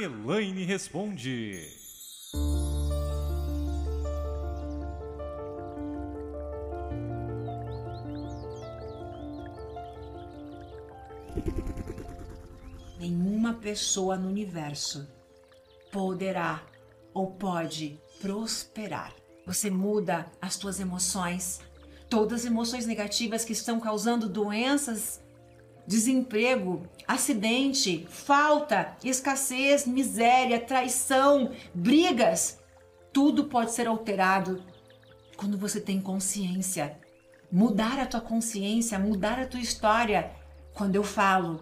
Elaine responde. Nenhuma pessoa no universo poderá ou pode prosperar. Você muda as suas emoções, todas as emoções negativas que estão causando doenças, desemprego, acidente, falta, escassez, miséria, traição, brigas. Tudo pode ser alterado quando você tem consciência. Mudar a tua consciência, mudar a tua história. Quando eu falo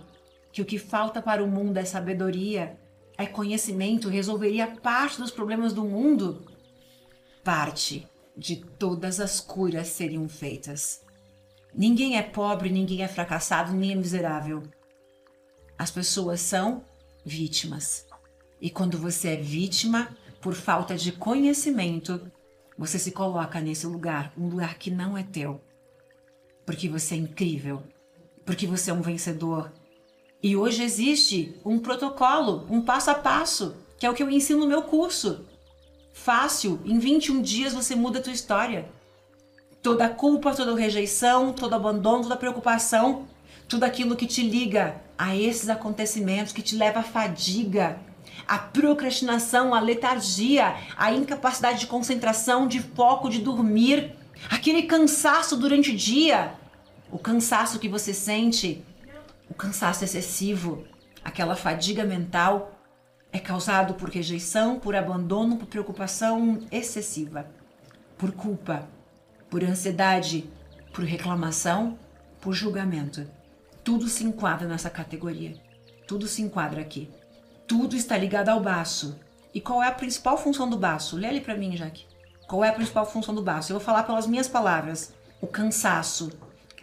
que o que falta para o mundo é sabedoria, é conhecimento, resolveria parte dos problemas do mundo, parte de todas as curas seriam feitas. Ninguém é pobre, ninguém é fracassado, ninguém é miserável. As pessoas são vítimas. E quando você é vítima, por falta de conhecimento, você se coloca nesse lugar, um lugar que não é teu. Porque você é incrível, porque você é um vencedor. E hoje existe um protocolo, um passo a passo, que é o que eu ensino no meu curso. Fácil, em 21 dias você muda a tua história. Toda culpa, toda rejeição, todo abandono, toda preocupação, tudo aquilo que te liga a esses acontecimentos, que te leva à fadiga, à procrastinação, à letargia, à incapacidade de concentração, de foco, de dormir, aquele cansaço durante o dia, o cansaço que você sente, o cansaço excessivo, aquela fadiga mental, é causado por rejeição, por abandono, por preocupação excessiva, por culpa, por ansiedade, por reclamação, por julgamento. Tudo se enquadra nessa categoria. Tudo se enquadra aqui. Tudo está ligado ao baço. E qual é a principal função do baço? Lê ali para mim, Jaque. Qual é a principal função do baço? Eu vou falar pelas minhas palavras. O cansaço,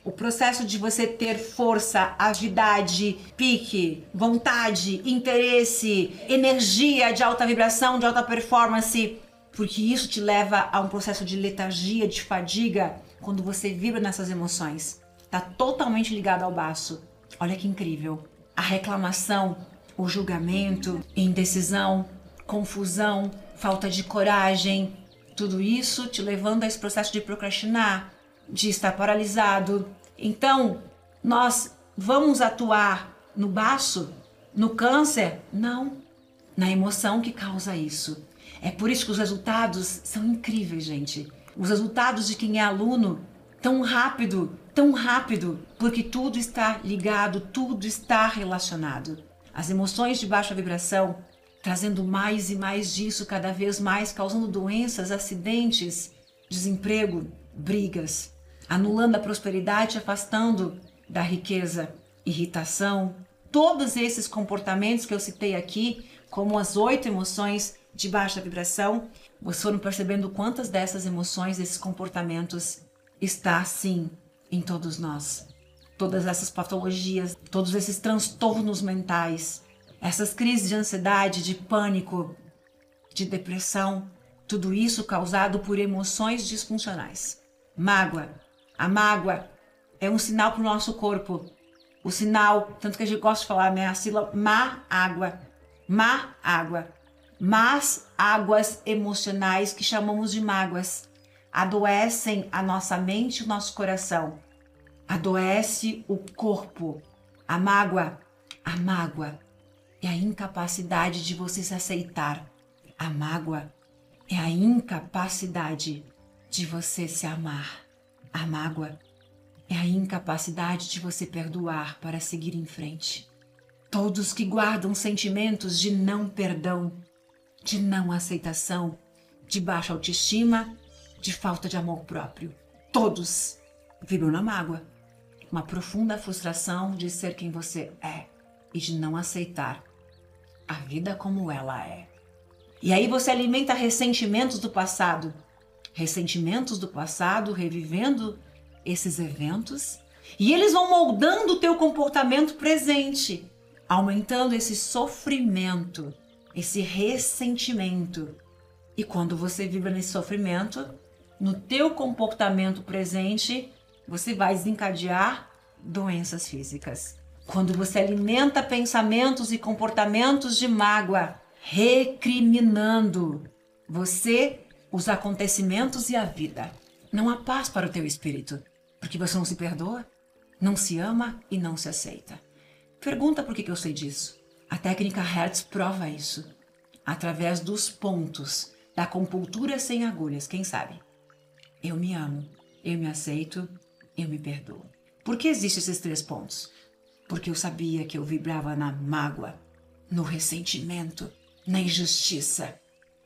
o processo de você ter força, agilidade, pique, vontade, interesse, energia de alta vibração, de alta performance, porque isso te leva a um processo de letargia, de fadiga, quando você vibra nessas emoções. Tá totalmente ligado ao baço. Olha que incrível. A reclamação, o julgamento, indecisão, confusão, falta de coragem, tudo isso te levando a esse processo de procrastinar, de estar paralisado. Então, nós vamos atuar no baço, no câncer? Não. Na emoção que causa isso. É por isso que os resultados são incríveis, gente. Os resultados de quem é aluno tão rápido, tão rápido, porque tudo está ligado, tudo está relacionado. As emoções de baixa vibração trazendo mais e mais disso cada vez mais, causando doenças, acidentes, desemprego, brigas, anulando a prosperidade, afastando da riqueza, irritação, todos esses comportamentos que eu citei aqui, como as oito emoções de baixa vibração, vocês foram percebendo quantas dessas emoções, esses comportamentos está sim em todos nós. Todas essas patologias, todos esses transtornos mentais, essas crises de ansiedade, de pânico, de depressão, tudo isso causado por emoções disfuncionais. Mágoa, a mágoa é um sinal para o nosso corpo. O sinal, tanto que a gente gosta de falar, né? A sílaba má água. Má água. Más águas emocionais que chamamos de mágoas adoecem a nossa mente e o nosso coração. Adoece o corpo. A mágoa, a mágoa é a incapacidade de você se aceitar. A mágoa é a incapacidade de você se amar. A mágoa é a incapacidade de você perdoar para seguir em frente. Todos que guardam sentimentos de não perdão, de não aceitação, de baixa autoestima, de falta de amor próprio, todos vibram na mágoa. Uma profunda frustração de ser quem você é e de não aceitar a vida como ela é. E aí você alimenta ressentimentos do passado, ressentimentos do passado, revivendo esses eventos, e eles vão moldando o teu comportamento presente, aumentando esse sofrimento, esse ressentimento. E quando você vibra nesse sofrimento, no teu comportamento presente, você vai desencadear doenças físicas. quando você alimenta pensamentos e comportamentos de mágoa, recriminando você, os acontecimentos e a vida. Não há paz para o teu espírito, porque você não se perdoa, não se ama e não se aceita. Pergunta por que, que eu sei disso. A técnica Hertz prova isso. Através dos pontos da compultura sem agulhas, quem sabe? Eu me amo, eu me aceito, eu me perdoo. Por que existem esses três pontos? Porque eu sabia que eu vibrava na mágoa, no ressentimento, na injustiça,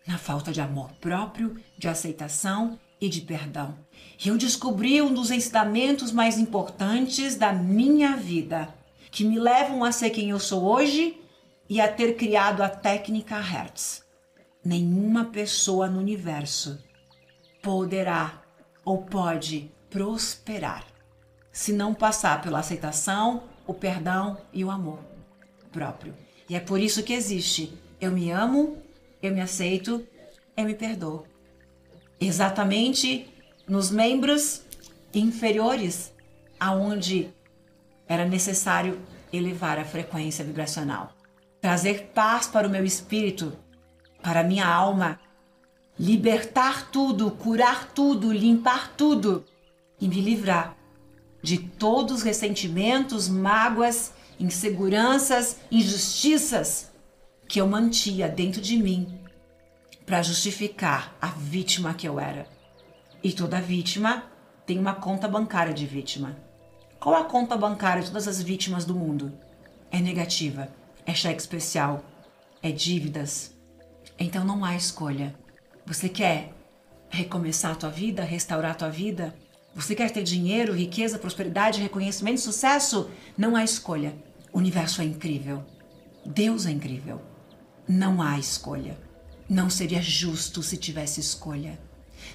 na falta de amor próprio, de aceitação e de perdão. E eu descobri um dos ensinamentos mais importantes da minha vida que me levam a ser quem eu sou hoje e a ter criado a técnica Hertz. Nenhuma pessoa no universo poderá ou pode prosperar se não passar pela aceitação, o perdão e o amor próprio. E é por isso que existe. Eu me amo, eu me aceito, eu me perdoo. Exatamente nos membros inferiores, aonde era necessário elevar a frequência vibracional, trazer paz para o meu espírito, para a minha alma, libertar tudo, curar tudo, limpar tudo e me livrar de todos os ressentimentos, mágoas, inseguranças, injustiças que eu mantia dentro de mim para justificar a vítima que eu era. E toda vítima tem uma conta bancária de vítima. Qual a conta bancária de todas as vítimas do mundo? É negativa, é cheque especial, é dívidas. Então não há escolha. Você quer recomeçar a tua vida, restaurar a tua vida? Você quer ter dinheiro, riqueza, prosperidade, reconhecimento, sucesso? Não há escolha. O universo é incrível. Deus é incrível. Não há escolha. Não seria justo se tivesse escolha.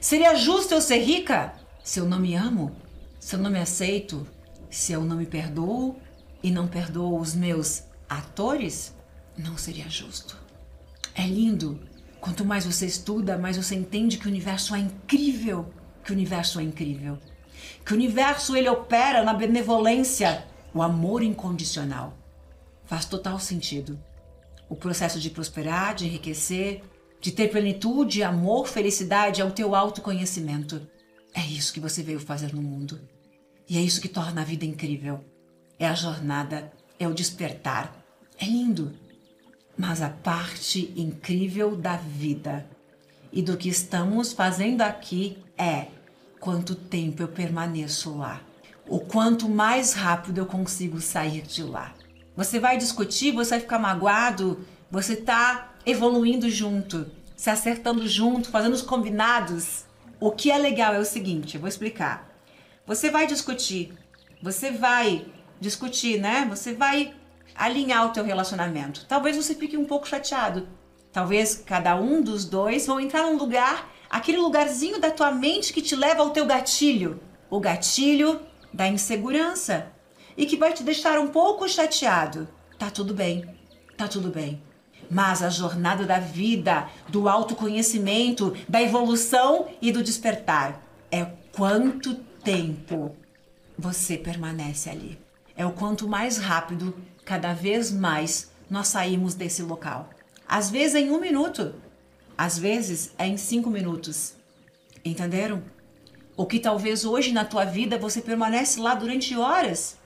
Seria justo eu ser rica se eu não me amo, se eu não me aceito, se eu não me perdoo e não perdoo os meus atores, não seria justo. É lindo. Quanto mais você estuda, mais você entende que o universo é incrível, que o universo é incrível. Que o universo ele opera na benevolência, o amor incondicional. Faz total sentido. O processo de prosperar, de enriquecer, de ter plenitude, amor, felicidade é o teu autoconhecimento. É isso que você veio fazer no mundo. E é isso que torna a vida incrível. É a jornada, é o despertar. É lindo. Mas a parte incrível da vida e do que estamos fazendo aqui é quanto tempo eu permaneço lá. O quanto mais rápido eu consigo sair de lá. Você vai discutir, você vai ficar magoado, você está evoluindo junto, se acertando junto, fazendo os combinados. O que é legal é o seguinte, eu vou explicar. Você vai discutir, você vai discutir, né? Você vai alinhar o teu relacionamento. Talvez você fique um pouco chateado. Talvez cada um dos dois vão entrar num lugar, aquele lugarzinho da tua mente que te leva ao teu gatilho, o gatilho da insegurança e que vai te deixar um pouco chateado. Tá tudo bem. Tá tudo bem. Mas a jornada da vida, do autoconhecimento, da evolução e do despertar é quanto tempo você permanece ali. É o quanto mais rápido, cada vez mais, nós saímos desse local. Às vezes é em um minuto, às vezes é em cinco minutos. Entenderam? O que talvez hoje na tua vida você permanece lá durante horas.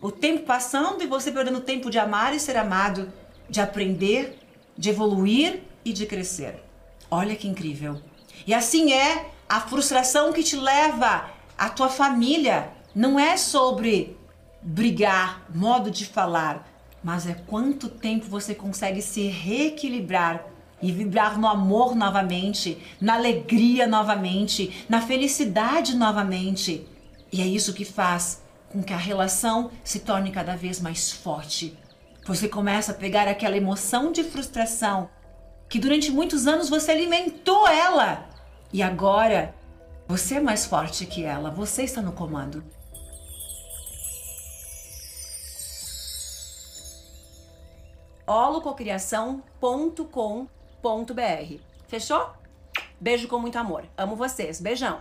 O tempo passando e você perdendo tempo de amar e ser amado, de aprender, de evoluir e de crescer. Olha que incrível. E assim é a frustração que te leva a tua família não é sobre brigar, modo de falar, mas é quanto tempo você consegue se reequilibrar e vibrar no amor novamente, na alegria novamente, na felicidade novamente. E é isso que faz com que a relação se torne cada vez mais forte. Você começa a pegar aquela emoção de frustração que durante muitos anos você alimentou ela e agora você é mais forte que ela, você está no comando. holococriação.com.br. Fechou? Beijo com muito amor. Amo vocês. Beijão.